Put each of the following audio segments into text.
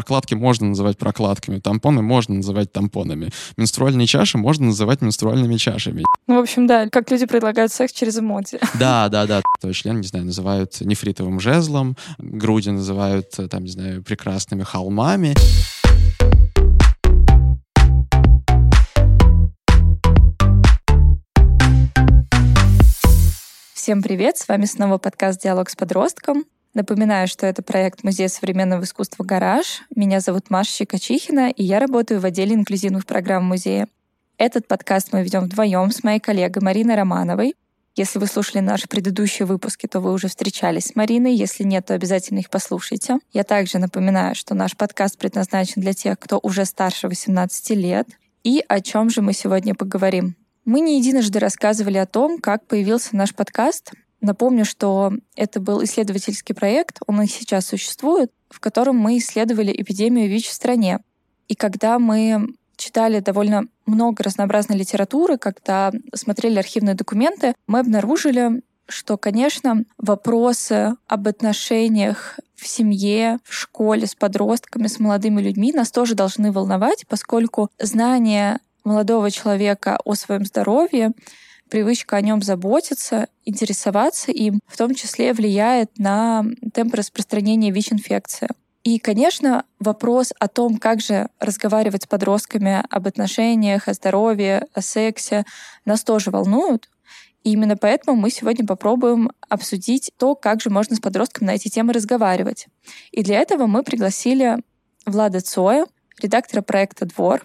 Прокладки можно называть прокладками, тампоны можно называть тампонами. Менструальные чаши можно называть менструальными чашами. Ну, в общем, да, как люди предлагают секс через эмодзи. Да, да, да. То член, не знаю, называют нефритовым жезлом, груди называют, там, не знаю, прекрасными холмами. Всем привет! С вами снова подкаст «Диалог с подростком». Напоминаю, что это проект Музея современного искусства «Гараж». Меня зовут Маша Щекочихина, и я работаю в отделе инклюзивных программ музея. Этот подкаст мы ведем вдвоем с моей коллегой Мариной Романовой. Если вы слушали наши предыдущие выпуски, то вы уже встречались с Мариной. Если нет, то обязательно их послушайте. Я также напоминаю, что наш подкаст предназначен для тех, кто уже старше 18 лет. И о чем же мы сегодня поговорим? Мы не единожды рассказывали о том, как появился наш подкаст. Напомню, что это был исследовательский проект, он и сейчас существует, в котором мы исследовали эпидемию ВИЧ в стране. И когда мы читали довольно много разнообразной литературы, когда смотрели архивные документы, мы обнаружили, что, конечно, вопросы об отношениях в семье, в школе, с подростками, с молодыми людьми нас тоже должны волновать, поскольку знание молодого человека о своем здоровье привычка о нем заботиться, интересоваться им, в том числе влияет на темп распространения ВИЧ-инфекции. И, конечно, вопрос о том, как же разговаривать с подростками об отношениях, о здоровье, о сексе, нас тоже волнуют. И именно поэтому мы сегодня попробуем обсудить то, как же можно с подростками на эти темы разговаривать. И для этого мы пригласили Влада Цоя, редактора проекта «Двор»,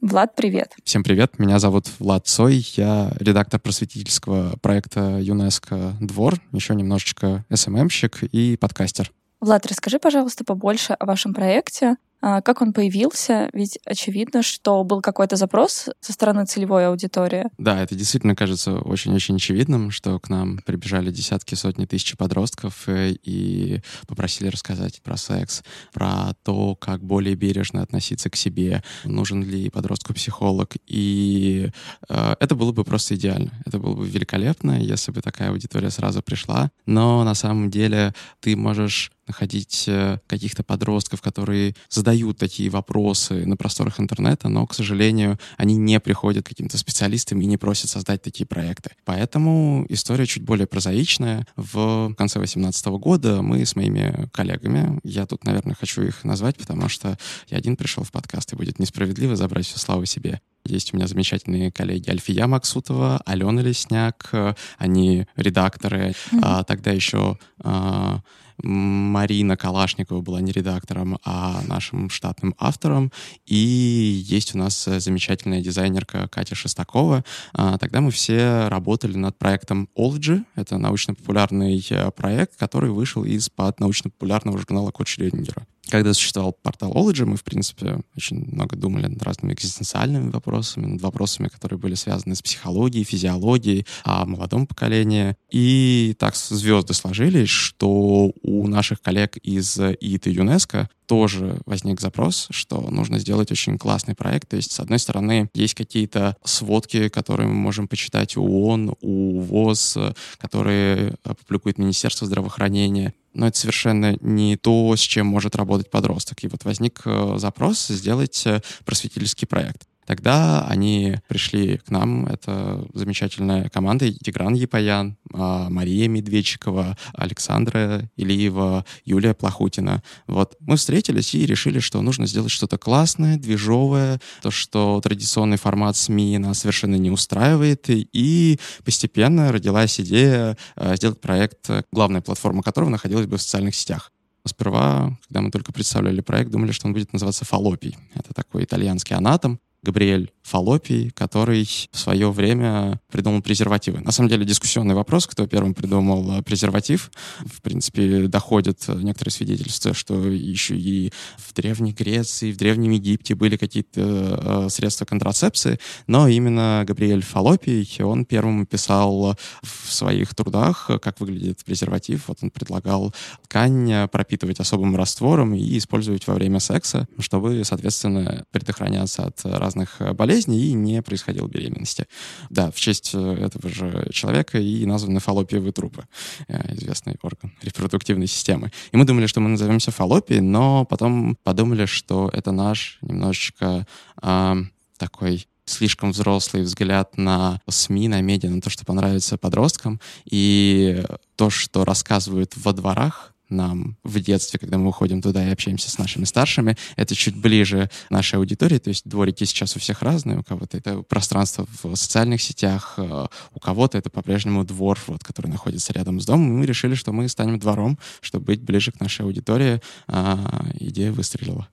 Влад, привет. Всем привет. Меня зовут Влад Цой. Я редактор просветительского проекта ЮНЕСКО «Двор», еще немножечко СММщик и подкастер. Влад, расскажи, пожалуйста, побольше о вашем проекте, как он появился? Ведь очевидно, что был какой-то запрос со стороны целевой аудитории. Да, это действительно кажется очень-очень очевидным, что к нам прибежали десятки, сотни тысяч подростков э, и попросили рассказать про секс, про то, как более бережно относиться к себе, нужен ли подростку психолог. И э, это было бы просто идеально. Это было бы великолепно, если бы такая аудитория сразу пришла. Но на самом деле ты можешь находить э, каких-то подростков, которые задают такие вопросы на просторах интернета, но, к сожалению, они не приходят к каким-то специалистам и не просят создать такие проекты. Поэтому история чуть более прозаичная. В конце 2018 года мы с моими коллегами, я тут, наверное, хочу их назвать, потому что я один пришел в подкаст, и будет несправедливо забрать всю славу себе. Есть у меня замечательные коллеги Альфия Максутова, Алена Лесняк, они редакторы, mm-hmm. а, тогда еще а, Марина Калашникова была не редактором, а нашим штатным автором. И есть у нас замечательная дизайнерка Катя Шестакова. А, тогда мы все работали над проектом Ology. Это научно-популярный э, проект, который вышел из-под научно-популярного журнала Шрёдингера. Когда существовал портал Ology, мы, в принципе, очень много думали над разными экзистенциальными вопросами, над вопросами, которые были связаны с психологией, физиологией, о молодом поколении. И так звезды сложились, что у наших коллег из ИИТ и ЮНЕСКО тоже возник запрос, что нужно сделать очень классный проект. То есть, с одной стороны, есть какие-то сводки, которые мы можем почитать у ООН, у ВОЗ, которые публикует Министерство здравоохранения но это совершенно не то, с чем может работать подросток. И вот возник э, запрос сделать э, просветительский проект. Тогда они пришли к нам, это замечательная команда, Тигран Епаян, а, Мария Медведчикова, Александра Илиева, Юлия Плохутина. Вот мы встретились и решили, что нужно сделать что-то классное, движовое, то, что традиционный формат СМИ нас совершенно не устраивает, и постепенно родилась идея а, сделать проект, главная платформа которого находилась бы в социальных сетях. Сперва, когда мы только представляли проект, думали, что он будет называться «Фалопий». Это такой итальянский анатом. Габриэль Фалопий, который в свое время придумал презервативы. На самом деле дискуссионный вопрос, кто первым придумал э, презерватив. В принципе, доходят некоторые свидетельства, что еще и в Древней Греции, в Древнем Египте были какие-то э, средства контрацепции, но именно Габриэль Фалопий, он первым писал в своих трудах, как выглядит презерватив. Вот он предлагал ткань пропитывать особым раствором и использовать во время секса, чтобы, соответственно, предохраняться от разных болезней и не происходило беременности. Да, в честь этого же человека и названы фаллопиевые трупы, известный орган репродуктивной системы. И мы думали, что мы назовемся фаллопией, но потом подумали, что это наш немножечко э, такой слишком взрослый взгляд на СМИ, на медиа, на то, что понравится подросткам, и то, что рассказывают во дворах, нам в детстве, когда мы выходим туда и общаемся с нашими старшими, это чуть ближе нашей аудитории, то есть дворики сейчас у всех разные, у кого-то это пространство в социальных сетях, э, у кого-то это по-прежнему двор, вот, который находится рядом с домом, и мы решили, что мы станем двором, чтобы быть ближе к нашей аудитории. А, идея выстрелила.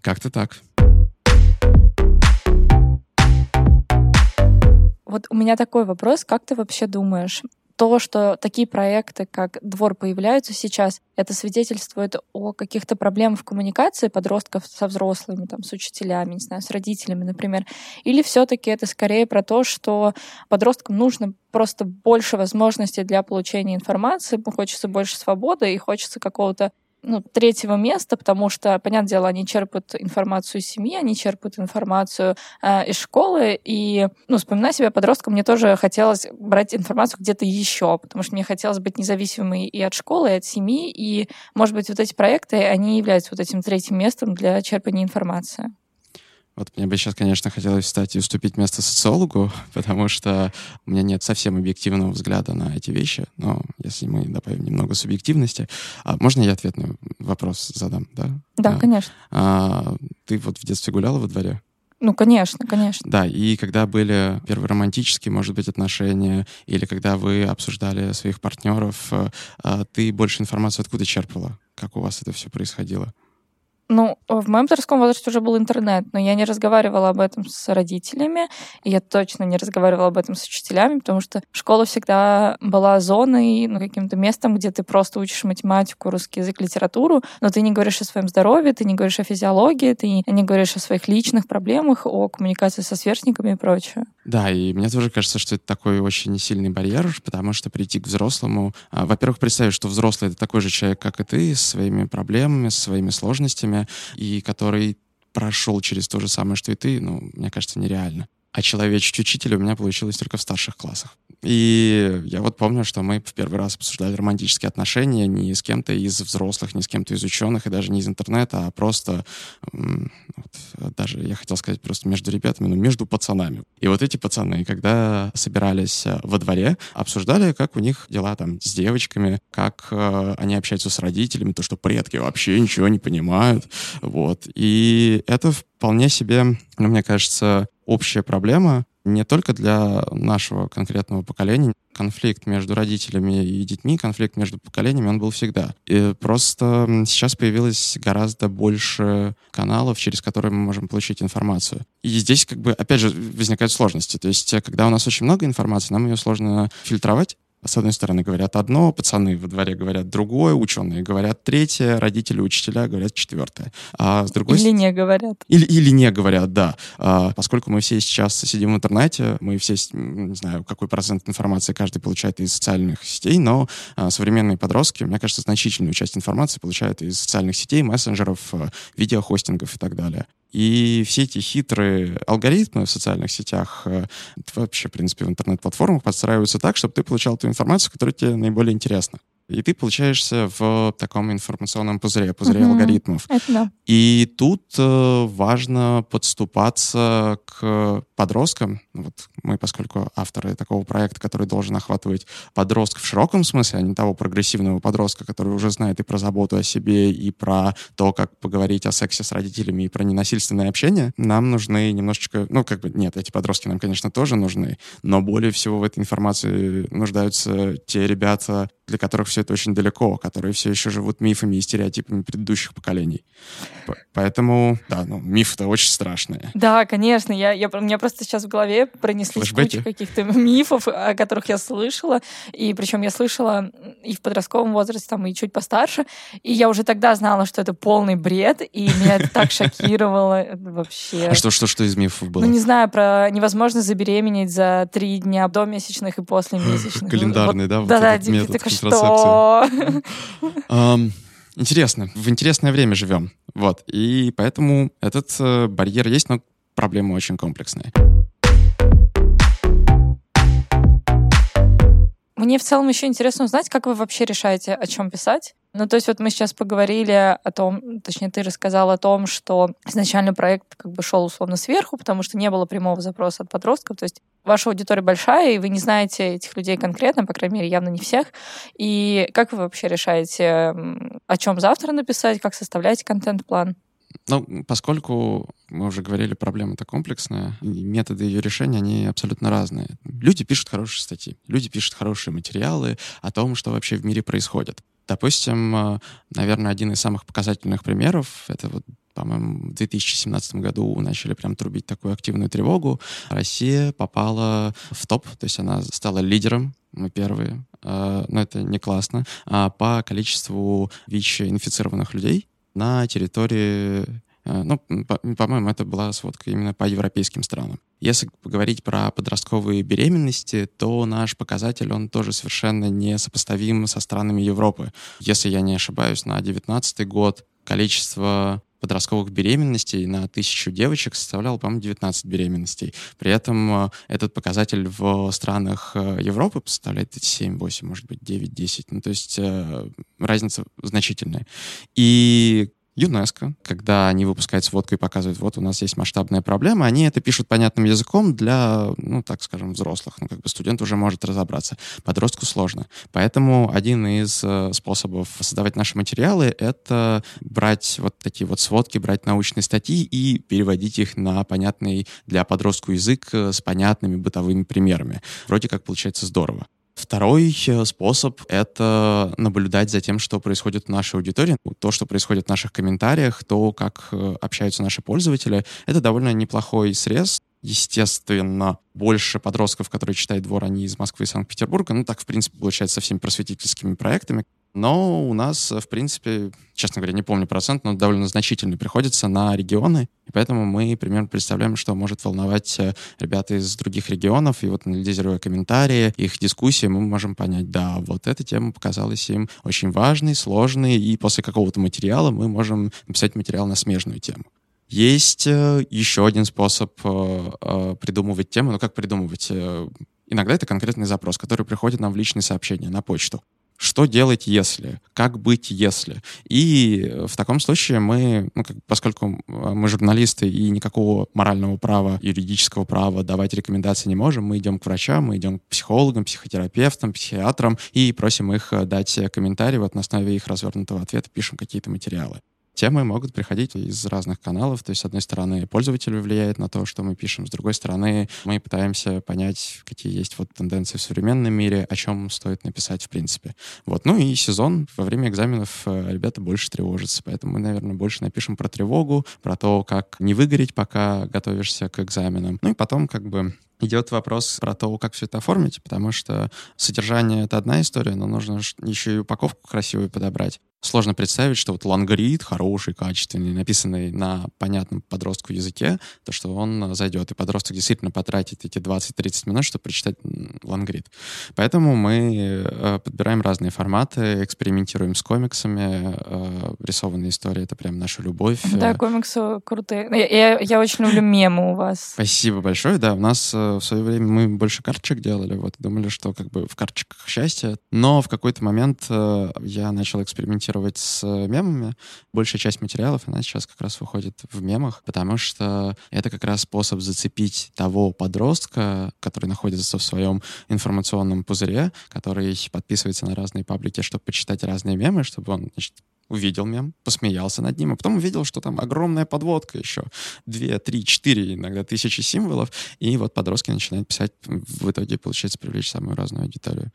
Как-то так. Вот у меня такой вопрос. Как ты вообще думаешь, то, что такие проекты, как «Двор» появляются сейчас, это свидетельствует о каких-то проблемах в коммуникации подростков со взрослыми, там, с учителями, не знаю, с родителями, например. Или все таки это скорее про то, что подросткам нужно просто больше возможностей для получения информации, хочется больше свободы и хочется какого-то ну, третьего места, потому что, понятное дело, они черпают информацию из семьи, они черпают информацию э, из школы, и, ну, вспоминая себя подростком, мне тоже хотелось брать информацию где-то еще, потому что мне хотелось быть независимой и от школы, и от семьи, и, может быть, вот эти проекты, они являются вот этим третьим местом для черпания информации. Вот мне бы сейчас, конечно, хотелось встать и уступить место социологу, потому что у меня нет совсем объективного взгляда на эти вещи, но если мы добавим немного субъективности... А можно я ответный вопрос задам, да? Да, а, конечно. А, ты вот в детстве гуляла во дворе? Ну, конечно, конечно. Да, и когда были первые романтические, может быть, отношения, или когда вы обсуждали своих партнеров, а, ты больше информации откуда черпала? Как у вас это все происходило? Ну, в моем подростковом возрасте уже был интернет, но я не разговаривала об этом с родителями, и я точно не разговаривала об этом с учителями, потому что школа всегда была зоной, ну, каким-то местом, где ты просто учишь математику, русский язык, литературу, но ты не говоришь о своем здоровье, ты не говоришь о физиологии, ты не говоришь о своих личных проблемах, о коммуникации со сверстниками и прочее. Да, и мне тоже кажется, что это такой очень сильный барьер, потому что прийти к взрослому, а, во-первых, представить, что взрослый — это такой же человек, как и ты, с своими проблемами, с своими сложностями, и который прошел через то же самое, что и ты, ну, мне кажется, нереально. А человечить учителя у меня получилось только в старших классах. И я вот помню, что мы в первый раз обсуждали романтические отношения не с кем-то из взрослых, не с кем-то из ученых, и даже не из интернета, а просто, вот, даже, я хотел сказать, просто между ребятами, но между пацанами. И вот эти пацаны, когда собирались э, во дворе, обсуждали, как у них дела там с девочками, как э, они общаются с родителями, то, что предки вообще ничего не понимают. Вот. И это вполне себе, ну, мне кажется, общая проблема не только для нашего конкретного поколения. Конфликт между родителями и детьми, конфликт между поколениями, он был всегда. И просто сейчас появилось гораздо больше каналов, через которые мы можем получить информацию. И здесь, как бы, опять же, возникают сложности. То есть, когда у нас очень много информации, нам ее сложно фильтровать, с одной стороны говорят одно, пацаны во дворе говорят другое, ученые говорят третье, родители, учителя говорят четвертое. А с другой или ст... не говорят. Или, или не говорят, да. А, поскольку мы все сейчас сидим в интернете, мы все, не знаю, какой процент информации каждый получает из социальных сетей, но а, современные подростки, мне кажется, значительную часть информации получают из социальных сетей, мессенджеров, а, видеохостингов и так далее. И все эти хитрые алгоритмы в социальных сетях, э, вообще, в принципе, в интернет-платформах подстраиваются так, чтобы ты получал ту информацию, которая тебе наиболее интересна и ты получаешься в таком информационном пузыре, пузыре угу. алгоритмов. Это да. И тут э, важно подступаться к подросткам. Вот мы, поскольку авторы такого проекта, который должен охватывать подростков в широком смысле, а не того прогрессивного подростка, который уже знает и про заботу о себе, и про то, как поговорить о сексе с родителями, и про ненасильственное общение, нам нужны немножечко... Ну, как бы, нет, эти подростки нам, конечно, тоже нужны, но более всего в этой информации нуждаются те ребята, для которых все это очень далеко, которые все еще живут мифами и стереотипами предыдущих поколений. Поэтому, да, ну, миф-то очень страшные. Да, конечно. Я, я, у меня просто сейчас в голове пронеслись Флэшбэки? куча каких-то мифов, о которых я слышала. И причем я слышала и в подростковом возрасте, там, и чуть постарше. И я уже тогда знала, что это полный бред, и меня это так шокировало вообще. А что, что, что из мифов было? Ну, не знаю, про невозможность забеременеть за три дня до месячных и после месячных. Календарный, да? Да-да, типа, что? Интересно. В интересное время живем. Вот. И поэтому этот э, барьер есть, но проблемы очень комплексные. Мне в целом еще интересно узнать, как вы вообще решаете, о чем писать. Ну, то есть вот мы сейчас поговорили о том, точнее, ты рассказал о том, что изначально проект как бы шел условно сверху, потому что не было прямого запроса от подростков. То есть ваша аудитория большая, и вы не знаете этих людей конкретно, по крайней мере, явно не всех. И как вы вообще решаете, о чем завтра написать, как составляете контент-план? Ну, поскольку мы уже говорили, проблема-то комплексная, методы ее решения, они абсолютно разные. Люди пишут хорошие статьи, люди пишут хорошие материалы о том, что вообще в мире происходит. Допустим, э, наверное, один из самых показательных примеров — это вот по-моему, в 2017 году начали прям трубить такую активную тревогу. Россия попала в топ, то есть она стала лидером, мы первые, э, но это не классно, а по количеству ВИЧ-инфицированных людей на территории ну, по-моему, это была сводка именно по европейским странам. Если поговорить про подростковые беременности, то наш показатель, он тоже совершенно не сопоставим со странами Европы. Если я не ошибаюсь, на 2019 год количество подростковых беременностей на тысячу девочек составлял, по-моему, 19 беременностей. При этом э, этот показатель в странах э, Европы составляет 7, 8, может быть, 9, 10. Ну, то есть э, разница значительная. И ЮНЕСКО, когда они выпускают сводку и показывают, вот у нас есть масштабная проблема, они это пишут понятным языком для, ну, так скажем, взрослых. Ну, как бы студент уже может разобраться. Подростку сложно. Поэтому один из э, способов создавать наши материалы — это брать вот такие вот сводки, брать научные статьи и переводить их на понятный для подростку язык э, с понятными бытовыми примерами. Вроде как получается здорово. Второй э, способ — это наблюдать за тем, что происходит в нашей аудитории. То, что происходит в наших комментариях, то, как э, общаются наши пользователи, это довольно неплохой срез. Естественно, больше подростков, которые читают «Двор», они из Москвы и Санкт-Петербурга. Ну, так, в принципе, получается со всеми просветительскими проектами. Но у нас, в принципе, честно говоря, не помню процент, но довольно значительный приходится на регионы. И поэтому мы примерно представляем, что может волновать э, ребята из других регионов. И вот анализируя комментарии, их дискуссии, мы можем понять, да, вот эта тема показалась им очень важной, сложной, и после какого-то материала мы можем написать материал на смежную тему. Есть э, еще один способ э, придумывать тему. Ну, как придумывать? Иногда это конкретный запрос, который приходит нам в личные сообщения на почту что делать, если, как быть, если. И в таком случае мы, ну, как, поскольку мы журналисты и никакого морального права, юридического права давать рекомендации не можем, мы идем к врачам, мы идем к психологам, психотерапевтам, психиатрам и просим их дать комментарии, вот на основе их развернутого ответа пишем какие-то материалы. Темы могут приходить из разных каналов, то есть, с одной стороны, пользователь влияет на то, что мы пишем, с другой стороны, мы пытаемся понять, какие есть вот тенденции в современном мире, о чем стоит написать в принципе. Вот. Ну и сезон, во время экзаменов э, ребята больше тревожатся, поэтому мы, наверное, больше напишем про тревогу, про то, как не выгореть, пока готовишься к экзаменам. Ну и потом как бы идет вопрос про то, как все это оформить, потому что содержание — это одна история, но нужно еще и упаковку красивую подобрать. Сложно представить, что вот лангрид хороший, качественный, написанный на понятном подростку языке, то, что он зайдет, и подросток действительно потратит эти 20-30 минут, чтобы прочитать лангрид. Поэтому мы э, подбираем разные форматы, экспериментируем с комиксами. Э, рисованные истории — это прям наша любовь. Да, комиксы крутые. Я, я, я очень люблю мемы у вас. Спасибо большое. Да, у нас э, в свое время мы больше карточек делали, вот, думали, что как бы в карточках счастье. Но в какой-то момент я начал экспериментировать экспериментировать с э, мемами. Большая часть материалов, она сейчас как раз выходит в мемах, потому что это как раз способ зацепить того подростка, который находится в своем информационном пузыре, который подписывается на разные паблики, чтобы почитать разные мемы, чтобы он значит, увидел мем, посмеялся над ним, а потом увидел, что там огромная подводка еще, две, три, четыре, иногда тысячи символов, и вот подростки начинают писать, в итоге получается привлечь самую разную аудиторию.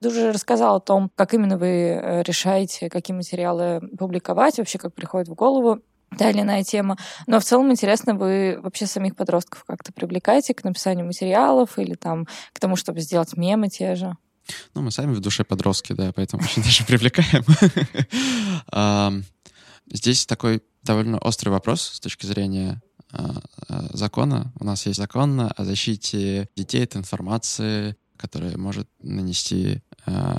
Ты уже рассказал о том, как именно вы э, решаете, какие материалы публиковать, вообще как приходит в голову та или иная тема. Но в целом интересно, вы вообще самих подростков как-то привлекаете к написанию материалов или там к тому, чтобы сделать мемы те же? Ну, мы сами в душе подростки, да, поэтому очень даже привлекаем. Здесь такой довольно острый вопрос с точки зрения а, а, закона. У нас есть закон о защите детей от информации, которая может нанести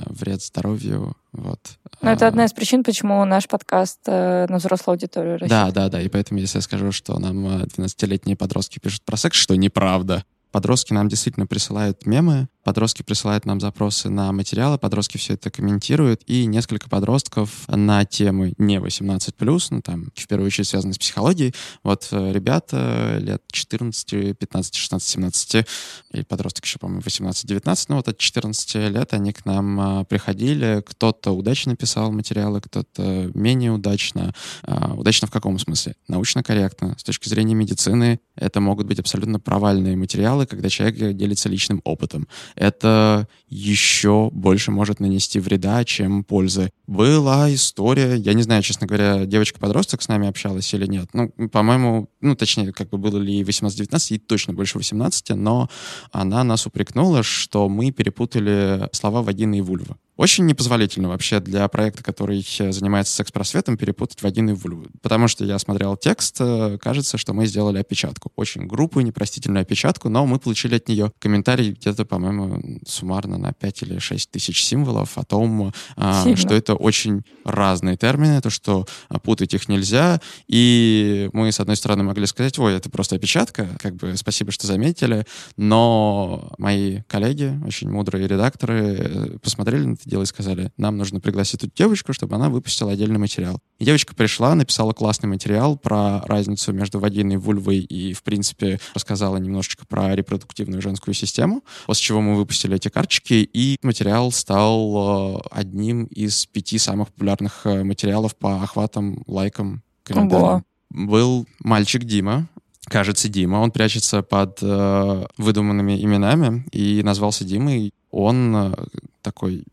вред здоровью. Вот. Но это одна из причин, почему наш подкаст э, на взрослую аудиторию рассчитан. Да, да, да. И поэтому, если я скажу, что нам 12-летние подростки пишут про секс, что неправда. Подростки нам действительно присылают мемы, Подростки присылают нам запросы на материалы, подростки все это комментируют, и несколько подростков на темы не 18+, ну там в первую очередь связаны с психологией. Вот э, ребята лет 14, 15, 16, 17, и подросток еще, по-моему, 18-19, ну вот от 14 лет они к нам а, приходили, кто-то удачно писал материалы, кто-то менее удачно. Удачно в каком смысле? Научно корректно. С точки зрения медицины это могут быть абсолютно провальные материалы, когда человек делится личным опытом это еще больше может нанести вреда, чем пользы. Была история, я не знаю, честно говоря, девочка-подросток с нами общалась или нет. Ну, по-моему, ну, точнее, как бы было ли 18-19, и точно больше 18, но она нас упрекнула, что мы перепутали слова вагины и вульва. Очень непозволительно вообще для проекта, который занимается секс-просветом, перепутать вагину и вульву. Потому что я смотрел текст, э, кажется, что мы сделали опечатку. Очень грубую, непростительную опечатку, но мы получили от нее комментарий где-то, по-моему, суммарно на 5 или 6 тысяч символов о том, а, что это очень разные термины, то, что а, путать их нельзя. И мы, с одной стороны, могли сказать, ой, это просто опечатка, как бы спасибо, что заметили, но мои коллеги, очень мудрые редакторы, э, посмотрели на это дело и сказали, нам нужно пригласить эту девочку, чтобы она выпустила отдельный материал. И девочка пришла, написала классный материал про разницу между вагиной и вульвой и, в принципе, рассказала немножечко про репродуктивную женскую систему, после чего мы выпустили эти карточки, и материал стал э, одним из пяти самых популярных э, материалов по охватам, лайкам, комментариям. Был мальчик Дима, кажется, Дима. Он прячется под э, выдуманными именами и назвался Димой. Он э, такой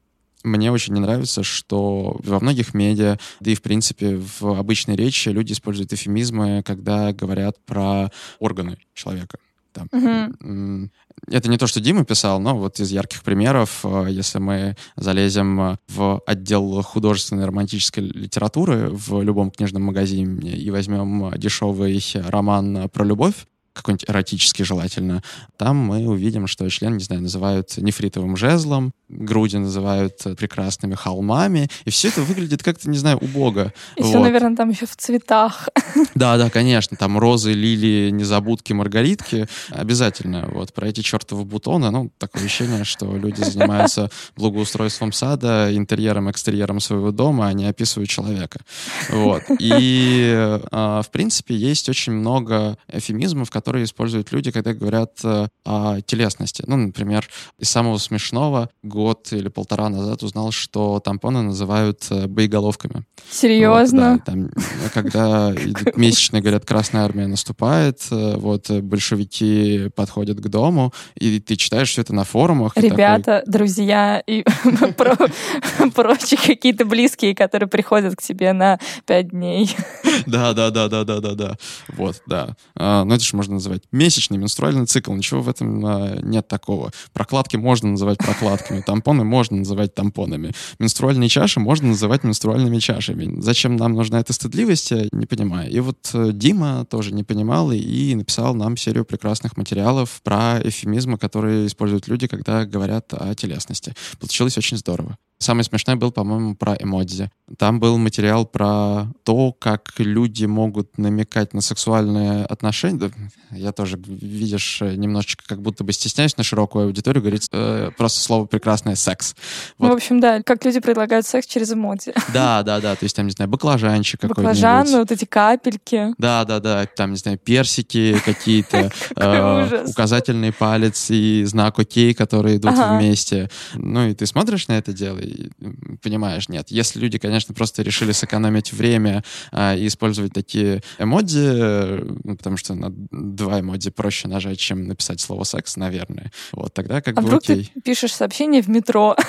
мне очень не нравится, что во многих медиа, да и в принципе в обычной речи люди используют эфемизмы, когда говорят про органы человека. Там. Uh-huh. Это не то, что Дима писал, но вот из ярких примеров, э, если мы залезем в отдел художественной романтической литературы в любом книжном магазине и возьмем дешевый роман про любовь, какой-нибудь эротический желательно, там мы увидим, что член, не знаю, называют нефритовым жезлом, груди называют прекрасными холмами, и все это выглядит как-то, не знаю, убого. И вот. все, наверное, там еще в цветах. Да, да, конечно, там розы, лилии, незабудки, маргаритки, обязательно. Вот про эти чертовы бутоны, ну, такое ощущение, что люди занимаются благоустройством сада, интерьером, экстерьером своего дома, а не описывают человека. Вот. И, а, в принципе, есть очень много эфемизмов, которые которые используют люди, когда говорят э, о телесности. Ну, например, из самого смешного год или полтора назад узнал, что тампоны называют э, боеголовками. Серьезно? Вот, да, там, когда месячные, говорят, Красная Армия наступает, э, вот большевики подходят к дому, и ты читаешь все это на форумах. Ребята, такой... друзья и прочие какие-то близкие, которые приходят к тебе на пять дней. Да, да, да, да, да, да, да. Вот, да. А, ну, это же можно называть месячный менструальный цикл. Ничего в этом а, нет такого. Прокладки можно называть прокладками, тампоны можно называть тампонами. Менструальные чаши можно называть менструальными чашами. Зачем нам нужна эта стыдливость, я не понимаю. И вот э, Дима тоже не понимал и написал нам серию прекрасных материалов про эфемизмы, которые используют люди, когда говорят о телесности. Получилось очень здорово. Самый смешной был, по-моему, про эмодзи. Там был материал про то, как люди могут намекать на сексуальные отношения. Я тоже, видишь, немножечко как будто бы стесняюсь на широкую аудиторию говорить э, просто слово прекрасное «секс». Вот. Ну, в общем, да, как люди предлагают секс через эмодзи. Да, да, да, то есть там, не знаю, баклажанчик какой-нибудь. Баклажаны, вот эти капельки. Да, да, да, там, не знаю, персики какие-то, э, указательный палец и знак «Окей», которые идут вместе. Ну и ты смотришь на это дело понимаешь, нет. Если люди, конечно, просто решили сэкономить время а, и использовать такие эмодзи, ну, потому что на два эмодзи проще нажать, чем написать слово «секс», наверное. Вот тогда как а бы вдруг окей. ты пишешь сообщение в метро?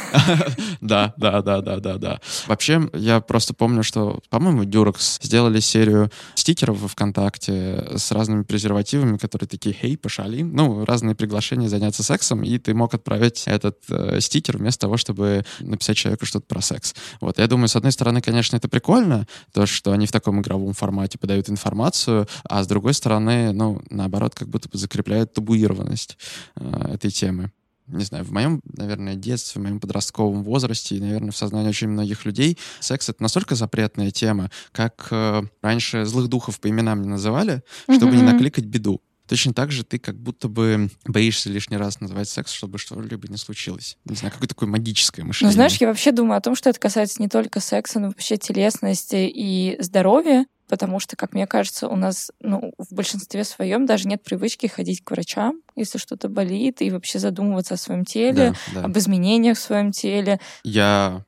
Да, да, да, да, да, да. Вообще, я просто помню, что, по-моему, Durex сделали серию стикеров во ВКонтакте с разными презервативами, которые такие «Хей, пошали». Ну, разные приглашения заняться сексом, и ты мог отправить этот э, стикер вместо того, чтобы написать написать человеку что-то про секс. Вот, я думаю, с одной стороны, конечно, это прикольно, то, что они в таком игровом формате подают информацию, а с другой стороны, ну, наоборот, как будто бы закрепляют табуированность э, этой темы. не знаю, в моем, наверное, детстве, в моем подростковом возрасте и, наверное, в сознании очень многих людей секс — это настолько запретная тема, как э, раньше злых духов по именам не называли, чтобы mm-hmm. не накликать беду. Точно так же ты как будто бы боишься лишний раз называть секс, чтобы что-либо не случилось. Не знаю, какое такое магическое ну, мышление. Ну, знаешь, я вообще думаю о том, что это касается не только секса, но вообще телесности и здоровья, потому что, как мне кажется, у нас ну, в большинстве своем даже нет привычки ходить к врачам, если что-то болит, и вообще задумываться о своем теле, да, да. об изменениях в своем теле. Я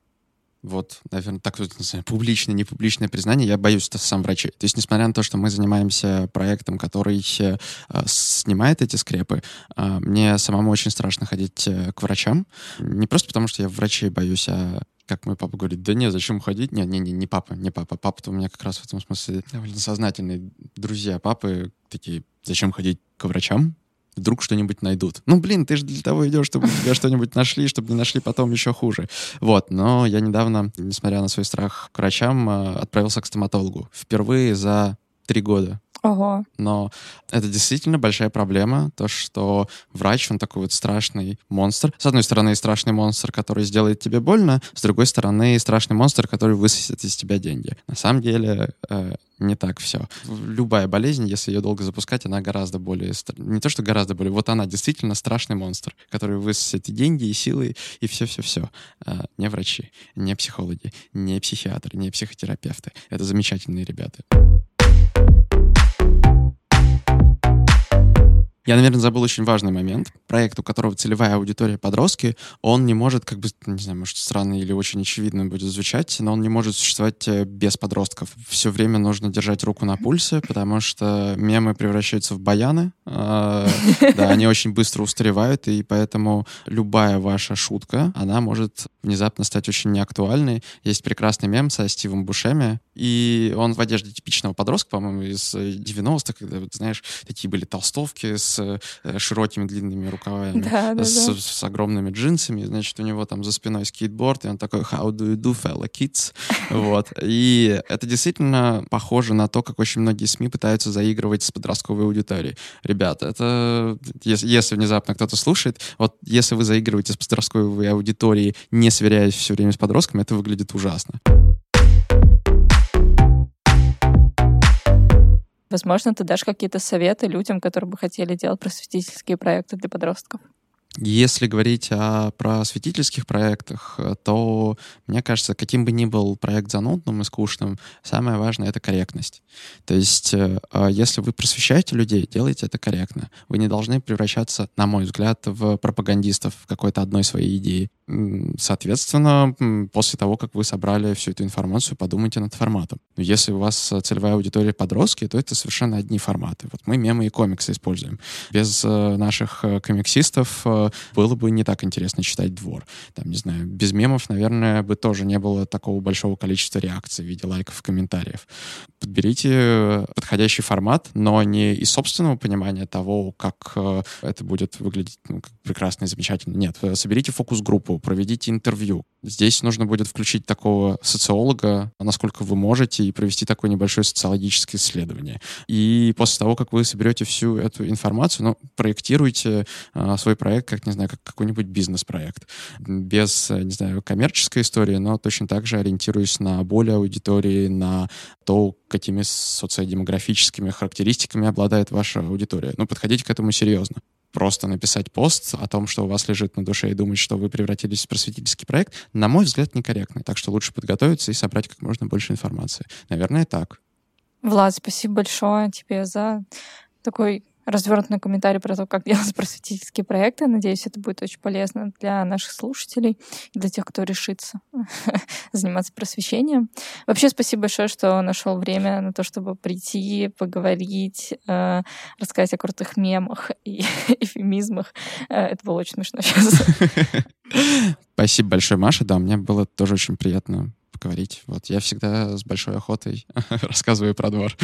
вот, наверное, так вот, не знаю, публичное, признание, я боюсь это сам врачей. То есть, несмотря на то, что мы занимаемся проектом, который э, снимает эти скрепы, э, мне самому очень страшно ходить э, к врачам. Не просто потому, что я врачей боюсь, а как мой папа говорит, да нет, зачем ходить? Не, не, не, не папа, не папа. Папа-то у меня как раз в этом смысле довольно сознательные друзья папы такие, зачем ходить к врачам? Вдруг что-нибудь найдут. Ну, блин, ты же для того идешь, чтобы тебя что-нибудь нашли, чтобы не нашли потом еще хуже. Вот, но я недавно, несмотря на свой страх к врачам, э, отправился к стоматологу. Впервые за три года. Ого. Но это действительно большая проблема, то, что врач, он такой вот страшный монстр. С одной стороны, страшный монстр, который сделает тебе больно, с другой стороны, страшный монстр, который высосет из тебя деньги. На самом деле, э, не так все. Любая болезнь, если ее долго запускать, она гораздо более... Не то, что гораздо более, вот она действительно страшный монстр, который высосет и деньги, и силы, и все-все-все. А, не врачи, не психологи, не психиатры, не психотерапевты. Это замечательные ребята. Я, наверное, забыл очень важный момент. Проект, у которого целевая аудитория подростки, он не может, как бы, не знаю, может, странно или очень очевидно будет звучать, но он не может существовать э, без подростков. Все время нужно держать руку на пульсе, потому что мемы превращаются в баяны. А, да, они очень быстро устаревают, и поэтому любая ваша шутка, она может внезапно стать очень неактуальной. Есть прекрасный мем со Стивом Бушеми, и он в одежде типичного подростка, по-моему, из 90-х, когда, вот, знаешь, такие были толстовки с э, широкими длинными рукавами, да, да, с, да. с огромными джинсами, значит, у него там за спиной скейтборд, и он такой «How do you do, fella kids?» Вот. И это действительно похоже на то, как очень многие СМИ пытаются заигрывать с подростковой аудиторией. Ребята, это... Если, если внезапно кто-то слушает, вот если вы заигрываете с подростковой аудиторией, не сверяясь все время с подростками, это выглядит ужасно. Возможно, ты дашь какие-то советы людям, которые бы хотели делать просветительские проекты для подростков. Если говорить о просветительских проектах, то, мне кажется, каким бы ни был проект занудным и скучным, самое важное — это корректность. То есть, э, если вы просвещаете людей, делайте это корректно. Вы не должны превращаться, на мой взгляд, в пропагандистов какой-то одной своей идеи. Соответственно, после того, как вы собрали всю эту информацию, подумайте над форматом. Если у вас целевая аудитория подростки, то это совершенно одни форматы. Вот мы мемы и комиксы используем. Без э, наших э, было бы не так интересно читать двор. Там, не знаю, без мемов, наверное, бы тоже не было такого большого количества реакций в виде лайков и комментариев. Подберите подходящий формат, но не из собственного понимания того, как э, это будет выглядеть ну, прекрасно и замечательно. Нет, соберите фокус-группу, проведите интервью. Здесь нужно будет включить такого социолога, насколько вы можете, и провести такое небольшое социологическое исследование. И после того, как вы соберете всю эту информацию, ну, проектируйте э, свой проект как, не знаю, как какой-нибудь бизнес-проект. Без, не знаю, коммерческой истории, но точно так же ориентируясь на более аудитории, на то, какими социодемографическими характеристиками обладает ваша аудитория. Ну, подходите к этому серьезно просто написать пост о том, что у вас лежит на душе, и думать, что вы превратились в просветительский проект, на мой взгляд, некорректно. Так что лучше подготовиться и собрать как можно больше информации. Наверное, так. Влад, спасибо большое тебе за такой развернутый комментарий про то, как делать просветительские проекты. Надеюсь, это будет очень полезно для наших слушателей и для тех, кто решится заниматься просвещением. Вообще, спасибо большое, что нашел время на то, чтобы прийти, поговорить, э, рассказать о крутых мемах и эфемизмах. Э, это было очень смешно сейчас. Спасибо большое, Маша. Да, мне было тоже очень приятно поговорить. Вот я всегда с большой охотой рассказываю про двор.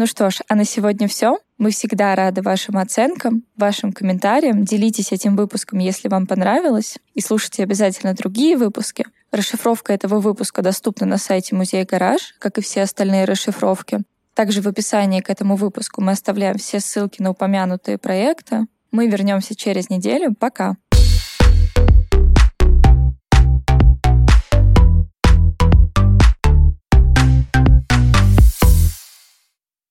Ну что ж, а на сегодня все. Мы всегда рады вашим оценкам, вашим комментариям. Делитесь этим выпуском, если вам понравилось. И слушайте обязательно другие выпуски. Расшифровка этого выпуска доступна на сайте Музея Гараж, как и все остальные расшифровки. Также в описании к этому выпуску мы оставляем все ссылки на упомянутые проекты. Мы вернемся через неделю. Пока!